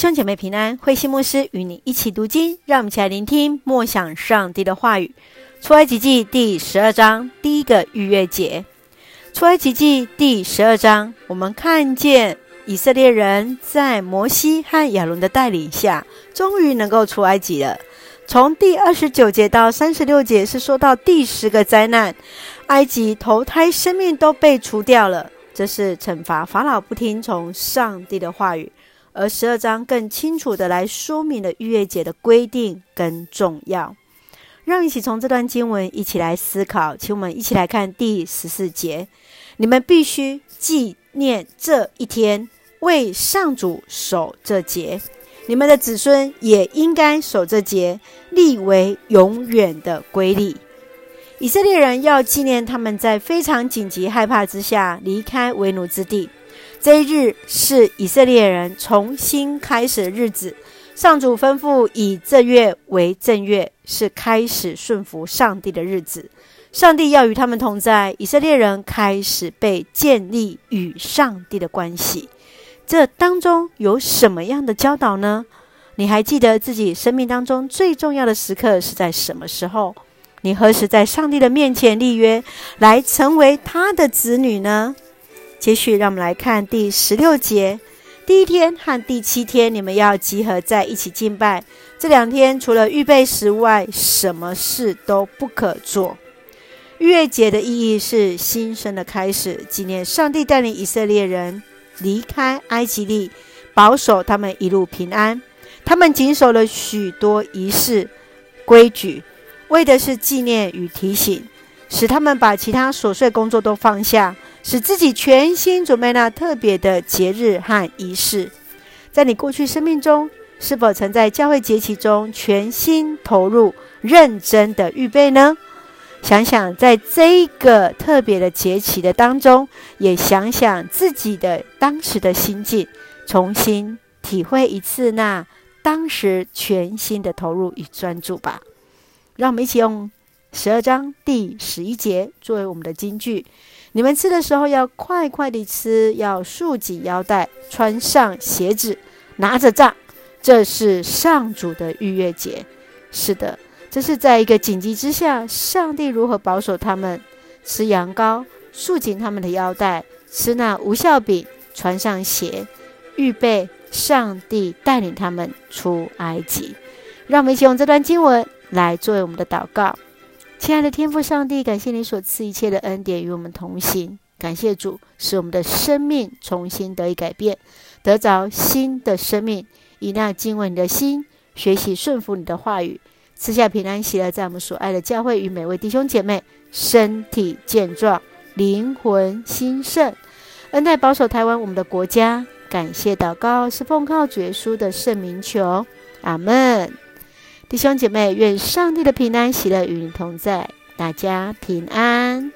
兄姐妹平安，慧馨牧师与你一起读经，让我们一起来聆听默想上帝的话语。出埃及记第十二章第一个逾越节。出埃及记第十二章，我们看见以色列人在摩西和亚伦的带领下，终于能够出埃及了。从第二十九节到三十六节是说到第十个灾难，埃及头胎生命都被除掉了，这是惩罚法老不听从上帝的话语。而十二章更清楚地来说明了逾越节的规定跟重要。让我们一起从这段经文一起来思考，请我们一起来看第十四节：你们必须纪念这一天，为上主守这节；你们的子孙也应该守这节，立为永远的规例。以色列人要纪念他们在非常紧急害怕之下离开为奴之地。这一日是以色列人重新开始的日子。上主吩咐以这月为正月，是开始顺服上帝的日子。上帝要与他们同在，以色列人开始被建立与上帝的关系。这当中有什么样的教导呢？你还记得自己生命当中最重要的时刻是在什么时候？你何时在上帝的面前立约，来成为他的子女呢？接续，让我们来看第十六节。第一天和第七天，你们要集合在一起敬拜。这两天除了预备食物外，什么事都不可做。逾越节的意义是新生的开始，纪念上帝带领以色列人离开埃及地，保守他们一路平安。他们谨守了许多仪式规矩，为的是纪念与提醒，使他们把其他琐碎工作都放下。使自己全心准备那特别的节日和仪式。在你过去生命中，是否曾在教会节期中全心投入、认真的预备呢？想想在这一个特别的节期的当中，也想想自己的当时的心境，重新体会一次那当时全心的投入与专注吧。让我们一起用十二章第十一节作为我们的金句。你们吃的时候要快快地吃，要束紧腰带，穿上鞋子，拿着杖。这是上主的逾越节。是的，这是在一个紧急之下，上帝如何保守他们吃羊羔，束紧他们的腰带，吃那无酵饼，穿上鞋，预备上帝带领他们出埃及。让我们一起用这段经文来作为我们的祷告。亲爱的天父上帝，感谢你所赐一切的恩典与我们同行。感谢主，使我们的生命重新得以改变，得着新的生命。以那敬畏你的心，学习顺服你的话语，赐下平安喜乐，在我们所爱的教会与每位弟兄姐妹身体健壮，灵魂兴盛，恩待保守台湾我们的国家。感谢祷告，是奉靠主耶稣的圣名求，阿门。弟兄姐妹，愿上帝的平安喜乐与你同在，大家平安。